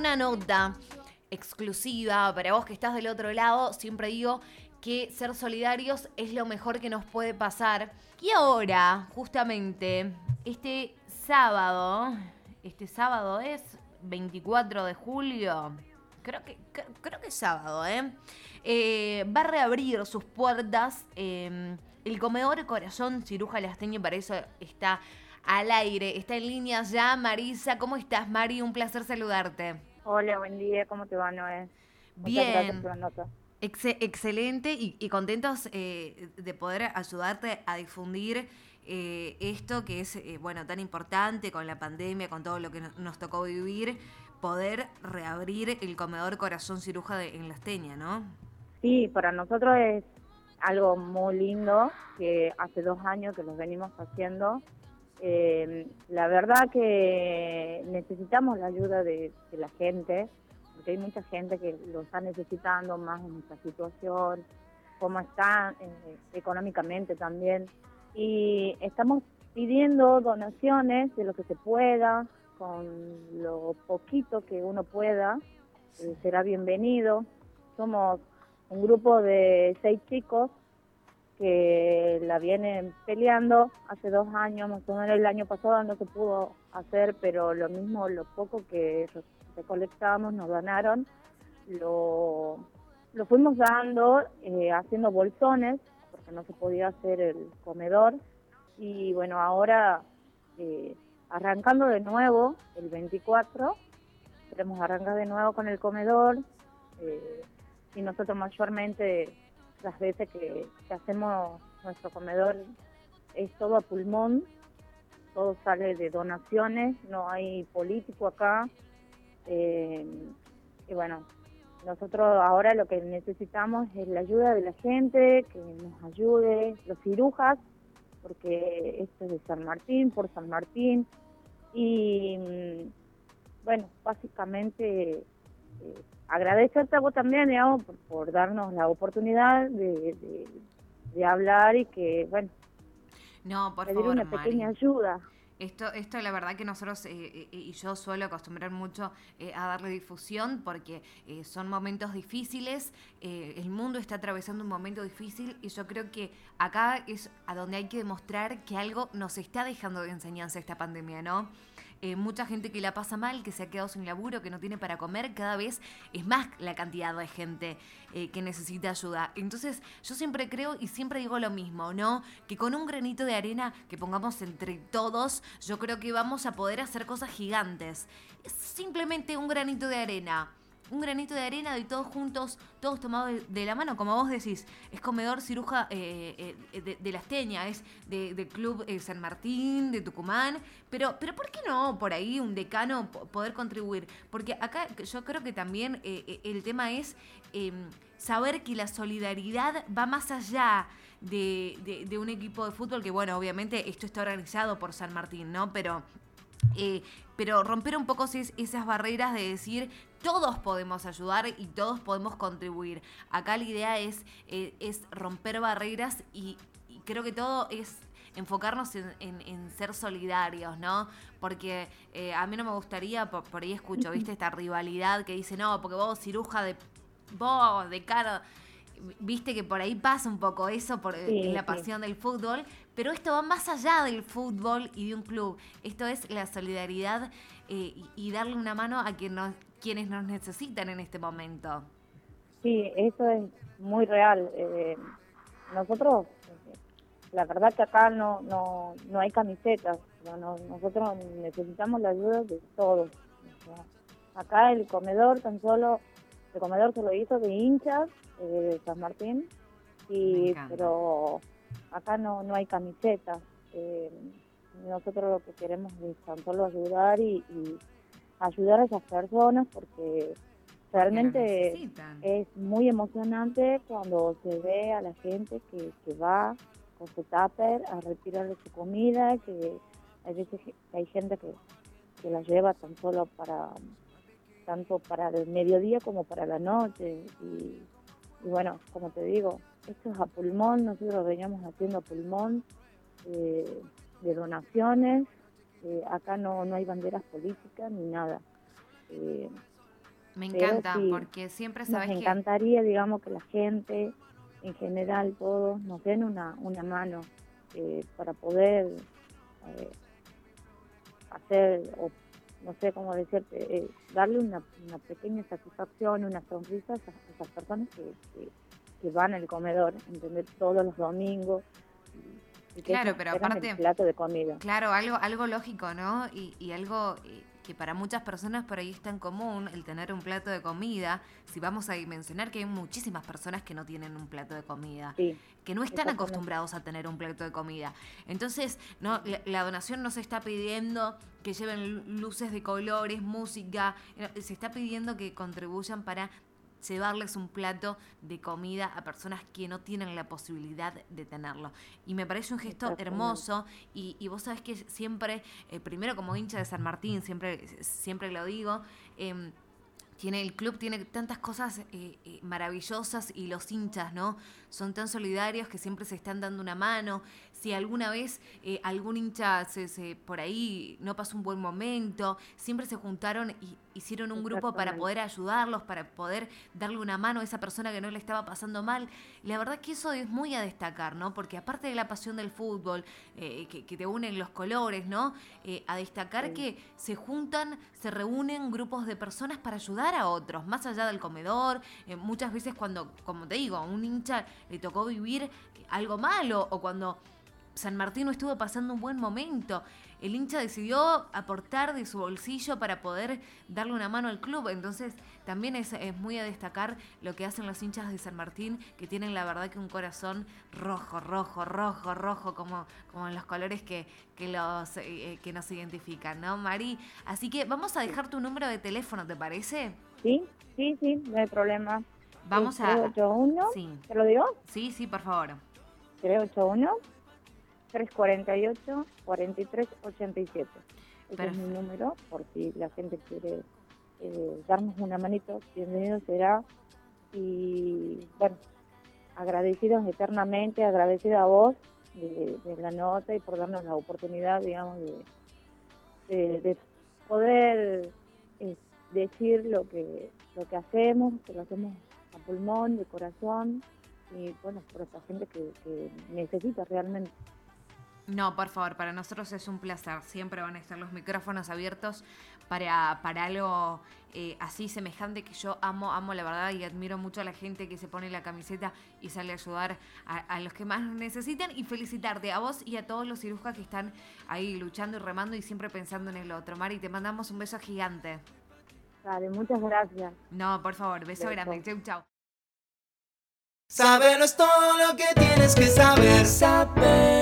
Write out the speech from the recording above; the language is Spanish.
una nota exclusiva para vos que estás del otro lado. Siempre digo que ser solidarios es lo mejor que nos puede pasar. Y ahora, justamente, este sábado, este sábado es 24 de julio, creo que, creo que es sábado, ¿eh? ¿eh? va a reabrir sus puertas em, el comedor Corazón Ciruja Lasteño, para eso está al aire, está en línea ya Marisa. ¿Cómo estás, Mari? Un placer saludarte. Hola, buen día, ¿cómo te va, Noé? Bien. excelente y, contentos eh, de poder ayudarte a difundir eh, esto que es eh, bueno tan importante con la pandemia, con todo lo que nos tocó vivir, poder reabrir el comedor Corazón Ciruja en La Esteña, ¿no? Sí, para nosotros es algo muy lindo que hace dos años que lo venimos haciendo. Eh, la verdad que necesitamos la ayuda de, la gente, porque hay mucha gente que lo está necesitando más en esta situación, cómo están económicamente también y estamos pidiendo donaciones de lo que se pueda, con lo poquito que uno pueda, eh, será bienvenido. Somos un grupo de seis chicos que la vienen peleando hace dos años, más o menos el año pasado no se pudo hacer, pero lo mismo, lo poco que recolectamos, nos donaron, lo, lo fuimos dando, eh, haciendo bolsones no se podía hacer el comedor. Y bueno, ahora eh, arrancando de nuevo el 24, queremos arrancar de nuevo con el comedor. Eh, y nosotros mayormente las veces que, hacemos nuestro comedor es todo a pulmón, todo sale de donaciones, no hay político acá. Eh, y bueno, nosotros ahora lo que necesitamos es la ayuda de la gente, que nos ayude, los cirujas, porque esto es de San Martín, por San Martín. Y mm, bueno, básicamente eh, agradecerte a vos también, digamos, por, darnos la oportunidad de, hablar y que, bueno, no, por pedir una pequeña ayuda. Esto, esto la verdad que nosotros eh, eh, y yo suelo acostumbrar mucho eh, a darle difusión porque son momentos difíciles, el mundo está atravesando un momento difícil y yo creo que acá es a donde hay que demostrar que algo nos está dejando de enseñanza esta pandemia, ¿no? Eh, mucha gente que la pasa mal, que se ha quedado sin laburo, que no tiene para comer, cada vez es más la cantidad de gente eh, que necesita ayuda. Entonces yo siempre creo y siempre digo lo mismo, ¿no? Que con un granito de arena que pongamos entre todos, yo creo que vamos a poder hacer cosas gigantes. Es simplemente un granito de arena un granito de arena de todos juntos, todos tomados de, la mano, como vos decís, es comedor ciruja eh, eh, de, la Esteña, es del Club eh, San Martín, de Tucumán, pero, pero ¿por qué no por ahí un decano poder contribuir? Porque acá yo creo que también el tema es em, saber que la solidaridad va más allá. De, de, un equipo de fútbol que, bueno, obviamente esto está organizado por San Martín, ¿no? Pero eh, pero romper un poco esas barreras de decir todos podemos ayudar y todos podemos contribuir. Acá la idea es, eh, es romper barreras y, creo que todo es enfocarnos en, ser solidarios, ¿no? Porque eh, a mí no me gustaría, por, ahí escucho, ¿viste? Esta rivalidad que dice, no, porque vos ciruja de vos, de cara viste que por ahí pasa un poco eso por la pasión del fútbol, pero esto va más allá del fútbol y de un club. Esto es la solidaridad eh, y, darle una mano a quien nos, quienes nos necesitan en este momento. Sí, eso es muy real. Eh, nosotros, la verdad que acá no, no, no hay camisetas, nosotros necesitamos la ayuda de todos. acá el comedor tan solo, el comedor se lo hizo de hinchas eh, de San Martín, y pero acá no, no hay camisetas. Eh, nosotros lo que queremos es tan solo ayudar y, ayudar a esas personas porque realmente es muy emocionante cuando se ve a la gente que, que va con su tupper a retirarle su comida, que hay veces que hay gente que, que la lleva tan solo para tanto para el mediodía como para la noche. Y y bueno, como te digo, esto es a pulmón, nosotros veníamos haciendo a pulmón eh, de donaciones, eh, acá no, no hay banderas políticas ni nada. Eh, Me encanta, porque siempre sabes nos encantaría, digamos, que la gente, en general, todos, nos den una, una mano eh, para poder eh, hacer, o no sé cómo decirte, eh, darle una, una, pequeña satisfacción, una sonrisa a esas, personas que, que, van al comedor, entender todos los domingos. claro, pero aparte, plato de comida. Claro, algo, algo lógico, ¿no? Y, y algo que para muchas personas por ahí está en común el tener un plato de comida. Si vamos a mencionar que hay muchísimas personas que no tienen un plato de comida, que no están acostumbrados a tener un plato de comida. Entonces, no, la, donación no se está pidiendo que lleven luces de colores, música, eh, se está pidiendo que contribuyan para llevarles un plato de comida a personas que no tienen la posibilidad de tenerlo. Y me parece un gesto hermoso y, y, vos sabés que siempre, eh, primero como hincha de San Martín, siempre, siempre lo digo, eh, tiene el club tiene tantas cosas eh, eh, maravillosas y los hinchas, ¿no? Son tan solidarios que siempre se están dando una mano. Si alguna vez eh, algún hincha se, por ahí no pasó un buen momento, siempre se juntaron y hicieron un grupo para poder ayudarlos, para poder darle una mano a esa persona que no le estaba pasando mal. La verdad que eso es muy a destacar, ¿no? Porque aparte de la pasión del fútbol, que, te unen los colores, ¿no? a destacar que se juntan, se reúnen grupos de personas para ayudar a otros, más allá del comedor. Eh, muchas veces cuando, como te digo, a un hincha le tocó vivir algo malo o cuando San Martín no estuvo pasando un buen momento. El hincha decidió aportar de su bolsillo para poder darle una mano al club. Entonces, también es, muy a destacar lo que hacen los hinchas de San Martín, que tienen la verdad que un corazón rojo, rojo, rojo, rojo, como, como en los colores que, que, los, eh, que nos identifican, ¿no, Mari? Así que vamos a dejar tu número de teléfono, ¿te parece? Sí, sí, sí, no hay problema. Vamos a... 381, sí. ¿te lo digo? Sí, sí, por favor. 381 348 4387. Ese es mi número, por si la gente quiere eh, darnos una manito, bienvenido será. Y bueno, agradecidos eternamente, agradecido a vos de, la nota y por darnos la oportunidad, digamos, de, de, poder eh, decir lo que, lo que hacemos, que lo hacemos a pulmón, de corazón, y bueno, por esta gente que, que necesita realmente. No, por favor, para nosotros es un placer. Siempre van a estar los micrófonos abiertos para, para algo eh, así semejante que yo amo, amo la verdad y admiro mucho a la gente que se pone la camiseta y sale a ayudar a, los que más necesitan y felicitarte a vos y a todos los cirujas que están ahí luchando y remando y siempre pensando en el otro. Mari, te mandamos un beso gigante. Vale, muchas gracias. No, por favor, beso, grande. Chau, chau. Saber es todo lo que tienes que saber. Saber.